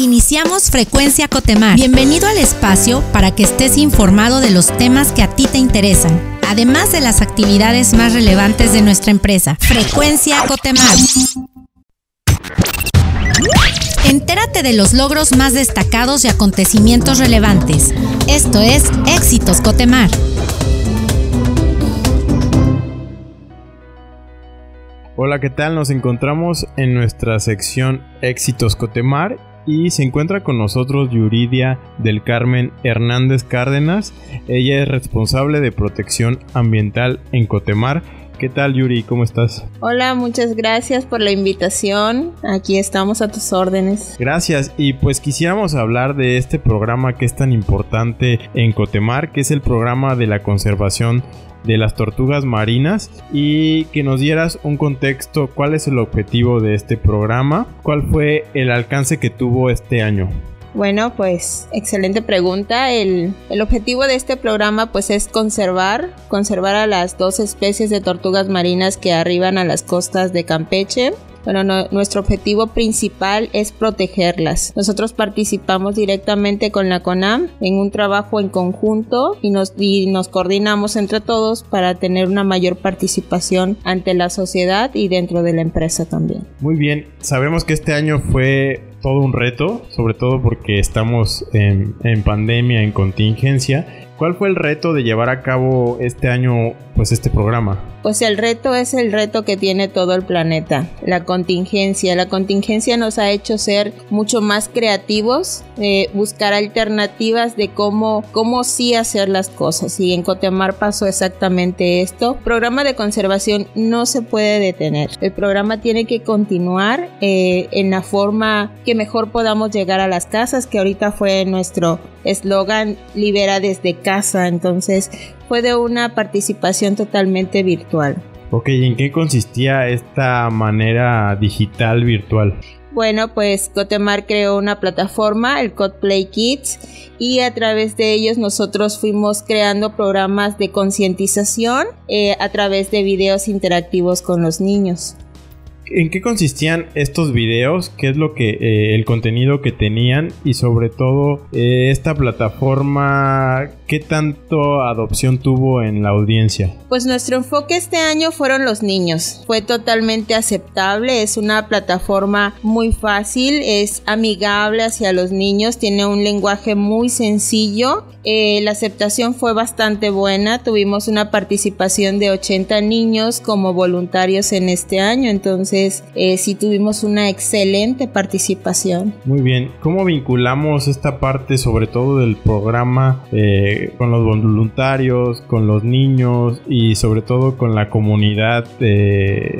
Iniciamos Frecuencia Cotemar. Bienvenido al espacio para que estés informado de los temas que a ti te interesan, además de las actividades más relevantes de nuestra empresa. Frecuencia Cotemar. Entérate de los logros más destacados y acontecimientos relevantes. Esto es Éxitos Cotemar. Hola, ¿qué tal? Nos encontramos en nuestra sección Éxitos Cotemar y se encuentra con nosotros Yuridia del Carmen Hernández Cárdenas. Ella es responsable de protección ambiental en Cotemar. ¿Qué tal Yuri? ¿Cómo estás? Hola, muchas gracias por la invitación. Aquí estamos a tus órdenes. Gracias. Y pues quisiéramos hablar de este programa que es tan importante en Cotemar, que es el programa de la conservación de las tortugas marinas y que nos dieras un contexto, cuál es el objetivo de este programa, cuál fue el alcance que tuvo este año. Bueno, pues excelente pregunta. El, el, objetivo de este programa pues es conservar, conservar a las dos especies de tortugas marinas que arriban a las costas de Campeche bueno, nuestro objetivo principal es protegerlas. Nosotros participamos directamente con la CONAM en un trabajo en conjunto y nos, y nos coordinamos entre todos para tener una mayor participación ante la sociedad y dentro de la empresa también. Muy bien, sabemos que este año fue todo un reto, sobre todo porque estamos en, en pandemia, en contingencia. ¿Cuál fue el reto de llevar a cabo este año pues este programa? Pues el reto es el reto que tiene todo el planeta, la contingencia. La contingencia nos ha hecho ser mucho más creativos, eh, buscar alternativas de cómo, cómo sí hacer las cosas. Y en Cotemar pasó exactamente esto. El programa de conservación no se puede detener. El programa tiene que continuar eh, en la forma que mejor podamos llegar a las casas, que ahorita fue nuestro eslogan libera desde casa. Entonces fue de una participación totalmente virtual. Ok, ¿y en qué consistía esta manera digital virtual? Bueno, pues Cotemar creó una plataforma, el Codplay Kids, y a través de ellos nosotros fuimos creando programas de concientización eh, a través de videos interactivos con los niños. ¿En qué consistían estos videos? ¿Qué es lo que eh, el contenido que tenían? Y sobre todo eh, esta plataforma ¿Qué tanto adopción tuvo en la audiencia? Pues nuestro enfoque este año fueron los niños. Fue totalmente aceptable, es una plataforma muy fácil, es amigable hacia los niños, tiene un lenguaje muy sencillo. Eh, la aceptación fue bastante buena, tuvimos una participación de 80 niños como voluntarios en este año, entonces eh, sí tuvimos una excelente participación. Muy bien, ¿cómo vinculamos esta parte sobre todo del programa? Eh, con los voluntarios, con los niños y sobre todo con la comunidad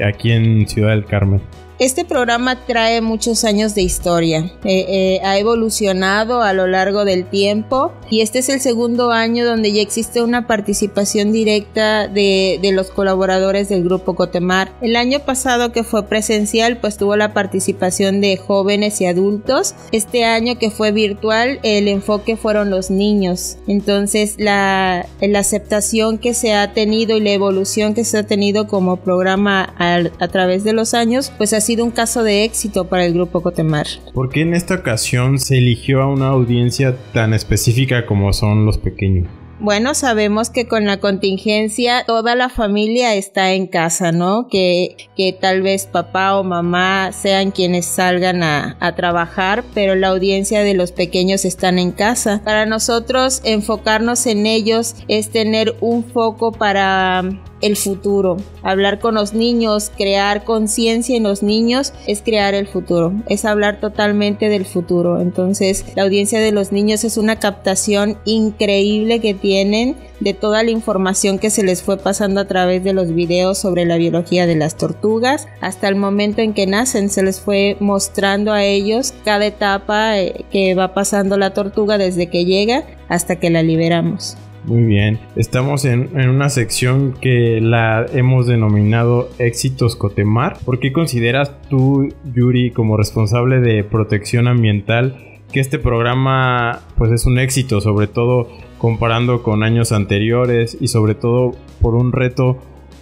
aquí en Ciudad del Carmen. Este programa trae muchos años de historia, eh, eh, ha evolucionado a lo largo del tiempo y este es el segundo año donde ya existe una participación directa de, de, los colaboradores del grupo Cotemar. El año pasado que fue presencial pues tuvo la participación de jóvenes y adultos. Este año que fue virtual el enfoque fueron los niños. Entonces la, la aceptación que se ha tenido y la evolución que se ha tenido como programa a, a través de los años pues ha sido un caso de éxito para el grupo Cotemar. ¿Por qué en esta ocasión se eligió a una audiencia tan específica como son los pequeños? Bueno, sabemos que con la contingencia toda la familia está en casa, ¿no? Que, que tal vez papá o mamá sean quienes salgan a, a, trabajar, pero la audiencia de los pequeños están en casa. Para nosotros enfocarnos en ellos es tener un foco para el futuro. Hablar con los niños, crear conciencia en los niños es crear el futuro, es hablar totalmente del futuro. Entonces, la audiencia de los niños es una captación increíble que tienen de toda la información que se les fue pasando a través de los videos sobre la biología de las tortugas. Hasta el momento en que nacen se les fue mostrando a ellos cada etapa eh, que va pasando la tortuga desde que llega hasta que la liberamos. Muy bien, estamos en, una sección que la hemos denominado Éxitos Cotemar. ¿Por qué consideras tú, Yuri, como responsable de protección ambiental, que este programa pues es un éxito, sobre todo comparando con años anteriores y sobre todo por un reto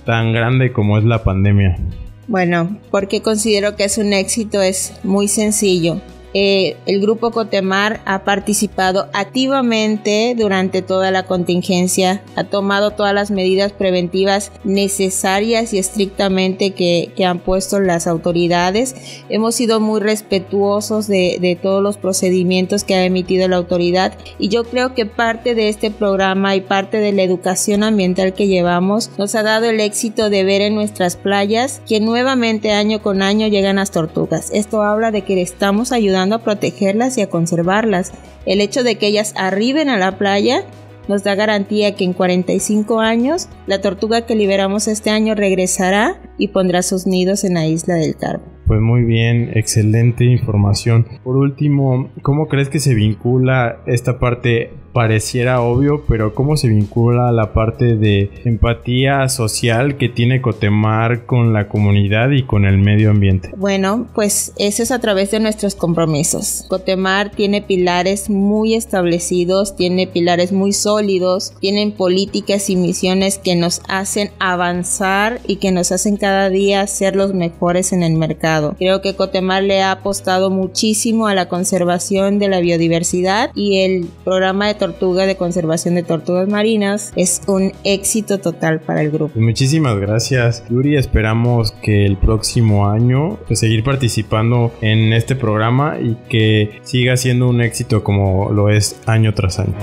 tan grande como es la pandemia? Bueno, porque considero que es un éxito es muy sencillo eh, el grupo Cotemar ha participado activamente durante toda la contingencia, ha tomado todas las medidas preventivas necesarias y estrictamente que, han puesto las autoridades. Hemos sido muy respetuosos de, de todos los procedimientos que ha emitido la autoridad y yo creo que parte de este programa y parte de la educación ambiental que llevamos nos ha dado el éxito de ver en nuestras playas que nuevamente año con año llegan las tortugas. Esto habla de que estamos ayudando a protegerlas y a conservarlas. El hecho de que ellas arriben a la playa nos da garantía que en 45 años la tortuga que liberamos este año regresará y pondrá sus nidos en la isla del Carmen. Pues muy bien, excelente información. Por último, ¿cómo crees que se vincula esta parte pareciera obvio, pero cómo se vincula la parte de empatía social que tiene Cotemar con la comunidad y con el medio ambiente? Bueno, pues eso es a través de nuestros compromisos. Cotemar tiene pilares muy establecidos, tiene pilares muy sólidos, tienen políticas y misiones que nos hacen avanzar y que nos hacen cada día ser los mejores en el mercado. Creo que Cotemar le ha apostado muchísimo a la conservación de la biodiversidad y el programa de tortuga de conservación de tortugas marinas es un éxito total para el grupo. Muchísimas gracias, Yuri. Esperamos que el próximo año pues, seguir participando en este programa y que siga siendo un éxito como lo es año tras año.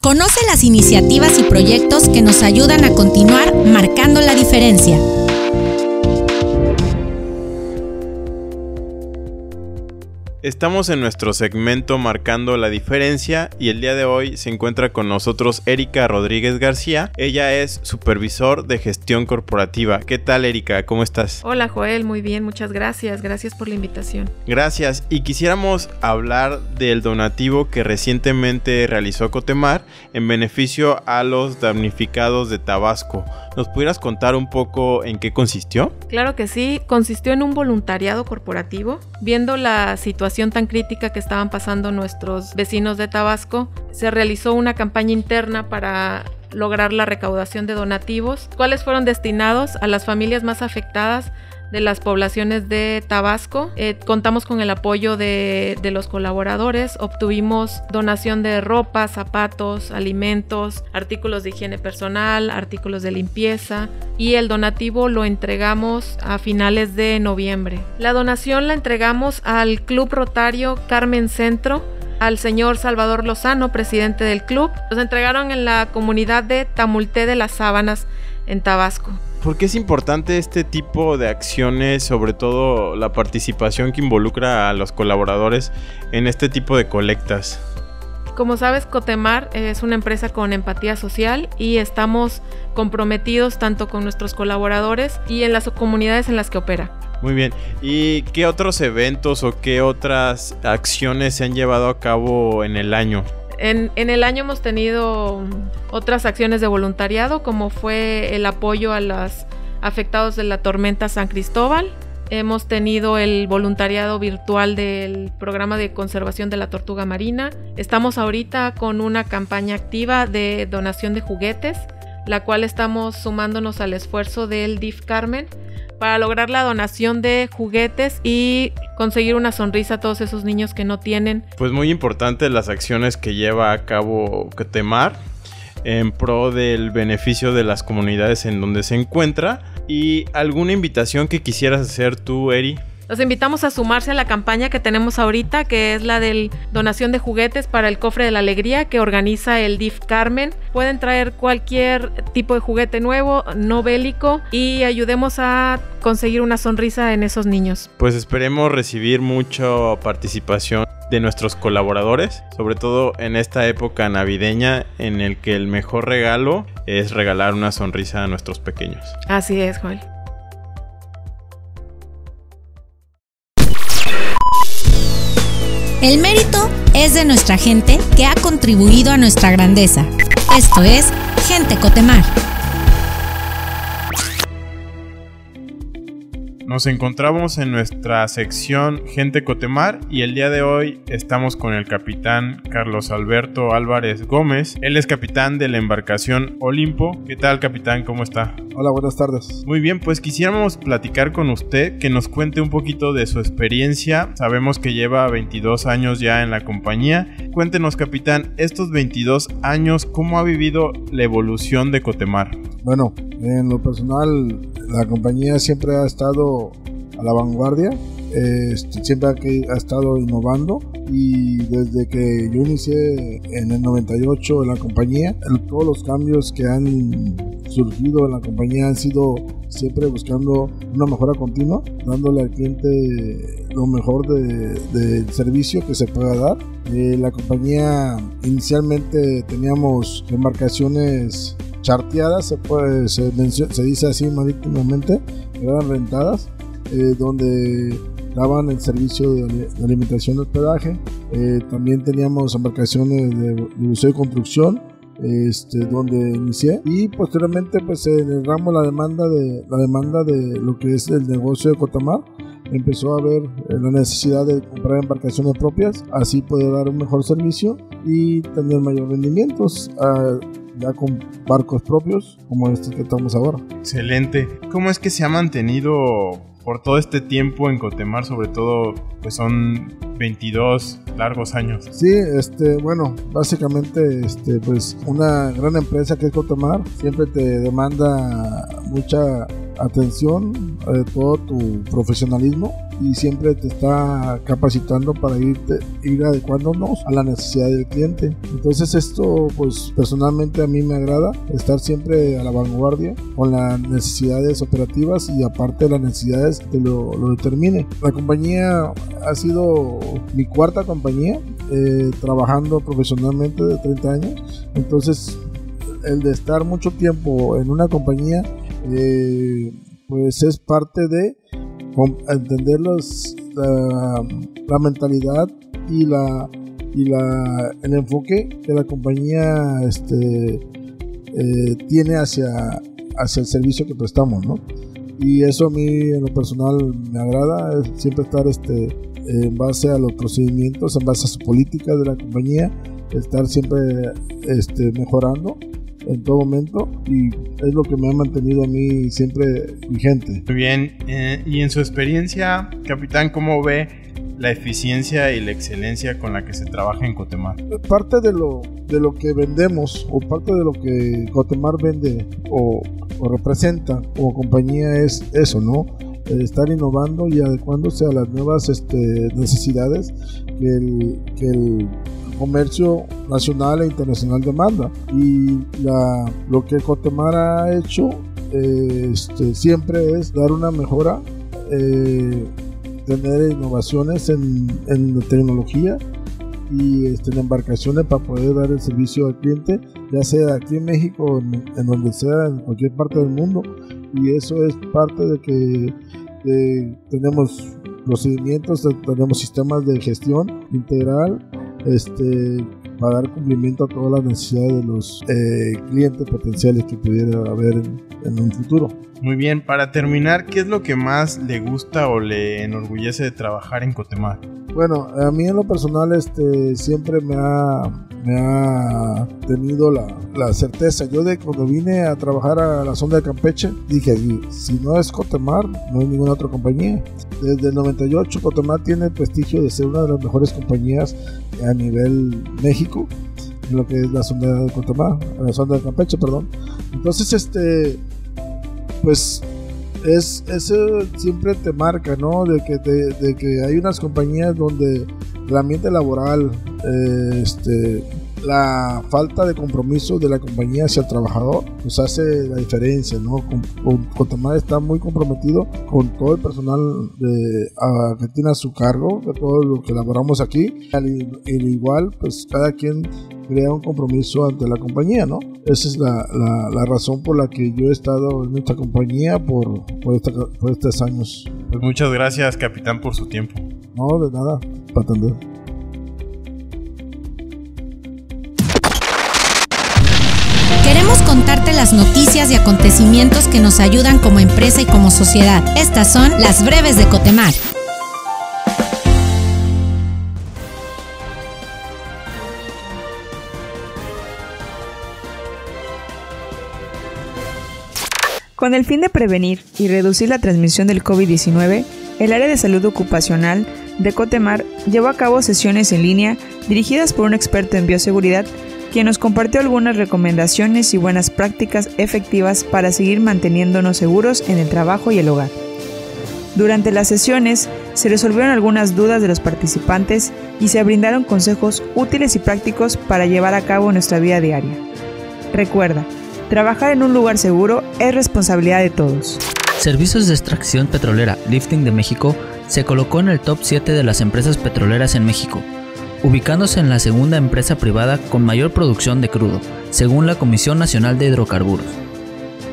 Conoce las iniciativas y proyectos que nos ayudan a continuar marcando la diferencia. Estamos en nuestro segmento Marcando la Diferencia y el día de hoy se encuentra con nosotros Erika Rodríguez García. Ella es supervisor de gestión corporativa. ¿Qué tal Erika? ¿Cómo estás? Hola Joel, muy bien, muchas gracias. Gracias por la invitación. Gracias y quisiéramos hablar del donativo que recientemente realizó Cotemar en beneficio a los damnificados de Tabasco. ¿Nos pudieras contar un poco en qué consistió? Claro que sí, consistió en un voluntariado corporativo, viendo la situación tan crítica que estaban pasando nuestros vecinos de Tabasco, se realizó una campaña interna para lograr la recaudación de donativos, cuales fueron destinados a las familias más afectadas de las poblaciones de Tabasco. Eh, contamos con el apoyo de, los colaboradores, obtuvimos donación de ropa, zapatos, alimentos, artículos de higiene personal, artículos de limpieza y el donativo lo entregamos a finales de noviembre. La donación la entregamos al Club Rotario Carmen Centro al señor Salvador Lozano, presidente del club. Los entregaron en la comunidad de Tamulté de las Sábanas, en Tabasco. ¿Por qué es importante este tipo de acciones, sobre todo la participación que involucra a los colaboradores en este tipo de colectas? Como sabes, Cotemar es una empresa con empatía social y estamos comprometidos tanto con nuestros colaboradores y en las comunidades en las que opera. Muy bien. ¿Y qué otros eventos o qué otras acciones se han llevado a cabo en el año? En, el año hemos tenido otras acciones de voluntariado, como fue el apoyo a los afectados de la tormenta San Cristóbal. Hemos tenido el voluntariado virtual del programa de conservación de la tortuga marina. Estamos ahorita con una campaña activa de donación de juguetes, la cual estamos sumándonos al esfuerzo del DIF Carmen para lograr la donación de juguetes y conseguir una sonrisa a todos esos niños que no tienen. Pues muy importante las acciones que lleva a cabo Ketemar en pro del beneficio de las comunidades en donde se encuentra. ¿Y alguna invitación que quisieras hacer tú, Eri? Los invitamos a sumarse a la campaña que tenemos ahorita, que es la de donación de juguetes para el cofre de la alegría que organiza el DIF Carmen. Pueden traer cualquier tipo de juguete nuevo, no bélico, y ayudemos a conseguir una sonrisa en esos niños. Pues esperemos recibir mucha participación de nuestros colaboradores, sobre todo en esta época navideña en el que el mejor regalo es regalar una sonrisa a nuestros pequeños. Así es, Joel. El mérito es de nuestra gente que ha contribuido a nuestra grandeza. Esto es Gente Cotemar. Nos encontramos en nuestra sección Gente Cotemar y el día de hoy estamos con el capitán Carlos Alberto Álvarez Gómez. Él es capitán de la embarcación Olimpo. ¿Qué tal capitán? ¿Cómo está? Hola, buenas tardes. Muy bien, pues quisiéramos platicar con usted, que nos cuente un poquito de su experiencia. Sabemos que lleva 22 años ya en la compañía. Cuéntenos capitán, estos 22 años, ¿cómo ha vivido la evolución de Cotemar? Bueno, en lo personal, la compañía siempre ha estado a la vanguardia, este, siempre ha, estado innovando y desde que yo inicié en el 98 en la compañía, todos los cambios que han surgido en la compañía han sido siempre buscando una mejora continua, dándole al cliente lo mejor del servicio que se pueda dar. Eh, la compañía inicialmente teníamos embarcaciones charteadas, se, puede, se, se dice así marítimamente, eran rentadas, eh, donde daban el servicio de, alimentación y hospedaje. Eh, también teníamos embarcaciones de, de buceo y construcción, este, donde inicié y posteriormente pues en el ramo la demanda de la demanda de lo que es el negocio de Cotamar empezó a ver eh, la necesidad de comprar embarcaciones propias así poder dar un mejor servicio y tener mayor rendimientos ah, ya con barcos propios como este que estamos ahora. Excelente. Cómo es que se ha mantenido por todo este tiempo en Cotemar, sobre todo, pues son 22 largos años. Sí, este, bueno, básicamente, este, pues una gran empresa que es Cotemar. Siempre te demanda mucha atención, de todo tu profesionalismo y siempre te está capacitando para irte, ir adecuándonos a la necesidad del cliente. Entonces esto pues personalmente a mí me agrada estar siempre a la vanguardia con las necesidades operativas y aparte las necesidades que lo, lo determine. La compañía ha sido mi cuarta compañía eh, trabajando profesionalmente de 30 años. Entonces el de estar mucho tiempo en una compañía eh, pues es parte de entender la, mentalidad y la y la el enfoque que la compañía este eh, tiene hacia hacia el servicio que prestamos no y eso a mí en lo personal me agrada siempre estar este en base a los procedimientos en base a su política de la compañía estar siempre este mejorando en todo momento y es lo que me ha mantenido a mí siempre vigente. Muy bien, eh, y en su experiencia, capitán, ¿cómo ve la eficiencia y la excelencia con la que se trabaja en Cotemar? Parte de lo, de lo que vendemos o parte de lo que Cotemar vende o, o representa como compañía es eso, ¿no? estar innovando y adecuándose a las nuevas este, necesidades que el, que el comercio nacional e internacional demanda. Y la, lo que Cotemar ha hecho este, siempre es dar una mejora, eh, tener innovaciones en, en tecnología y este, en embarcaciones para poder dar el servicio al cliente, ya sea aquí en México, en, en donde sea, en cualquier parte del mundo. Y eso es parte de que tenemos procedimientos, tenemos sistemas de gestión integral este, para dar cumplimiento a todas las necesidades de los eh, clientes potenciales que pudiera haber en, un futuro. Muy bien, para terminar, ¿qué es lo que más le gusta o le enorgullece de trabajar en Cotemar? Bueno, a mí en lo personal este, siempre me ha, me ha tenido la, la, certeza. Yo de cuando vine a trabajar a la zona de Campeche, dije, si no es Cotemar, no hay ninguna otra compañía. Desde el 98, Cotemar tiene el prestigio de ser una de las mejores compañías a nivel México, en lo que es la zona de Cotemar, la zona de Campeche, perdón. Entonces, este, pues es, eso siempre te marca, ¿no? De que, de, que hay unas compañías donde el ambiente laboral, eh, este, la falta de compromiso de la compañía hacia el trabajador pues hace la diferencia, ¿no? Con, está muy comprometido con todo el personal de, que tiene a su cargo, de todo lo que elaboramos aquí. Al, igual, pues cada quien crea un compromiso ante la compañía, ¿no? Esa es la, la, razón por la que yo he estado en esta compañía por, por, por estos años. Pues muchas gracias, capitán, por su tiempo. No, de nada, para atender. Contarte las noticias y acontecimientos que nos ayudan como empresa y como sociedad. Estas son las breves de Cotemar. Con el fin de prevenir y reducir la transmisión del COVID-19, el área de salud ocupacional de Cotemar llevó a cabo sesiones en línea dirigidas por un experto en bioseguridad quien nos compartió algunas recomendaciones y buenas prácticas efectivas para seguir manteniéndonos seguros en el trabajo y el hogar. Durante las sesiones se resolvieron algunas dudas de los participantes y se brindaron consejos útiles y prácticos para llevar a cabo nuestra vida diaria. Recuerda, trabajar en un lugar seguro es responsabilidad de todos. Servicios de Extracción Petrolera Lifting de México se colocó en el top 7 de las empresas petroleras en México, ubicándose en la segunda empresa privada con mayor producción de crudo, según la Comisión Nacional de Hidrocarburos.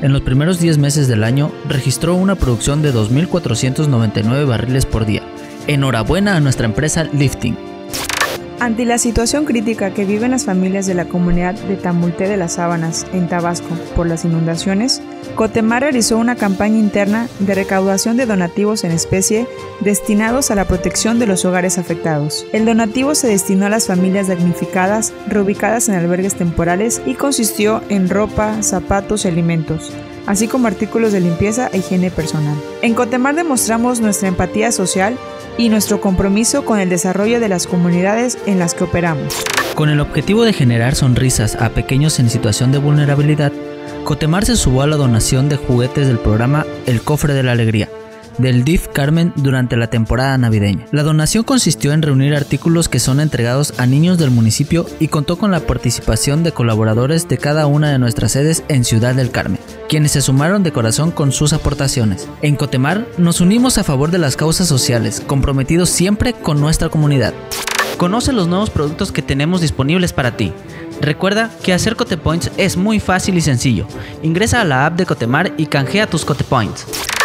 En los primeros 10 meses del año registró una producción de 2.499 barriles por día. Enhorabuena a nuestra empresa Lifting. Ante la situación crítica que viven las familias de la comunidad de Tamulté de las Sábanas, en Tabasco, por las inundaciones, Cotemar realizó una campaña interna de recaudación de donativos en especie destinados a la protección de los hogares afectados. El donativo se destinó a las familias damnificadas reubicadas en albergues temporales y consistió en ropa, zapatos y alimentos así como artículos de limpieza e higiene personal. En Cotemar demostramos nuestra empatía social y nuestro compromiso con el desarrollo de las comunidades en las que operamos. Con el objetivo de generar sonrisas a pequeños en situación de vulnerabilidad, Cotemar se subió a la donación de juguetes del programa El Cofre de la Alegría, del DIF Carmen durante la temporada navideña. La donación consistió en reunir artículos que son entregados a niños del municipio y contó con la participación de colaboradores de cada una de nuestras sedes en Ciudad del Carmen, quienes se sumaron de corazón con sus aportaciones. En Cotemar nos unimos a favor de las causas sociales, comprometidos siempre con nuestra comunidad. Conoce los nuevos productos que tenemos disponibles para ti. Recuerda que hacer Cotepoints es muy fácil y sencillo. Ingresa a la app de Cotemar y canjea tus Cotepoints.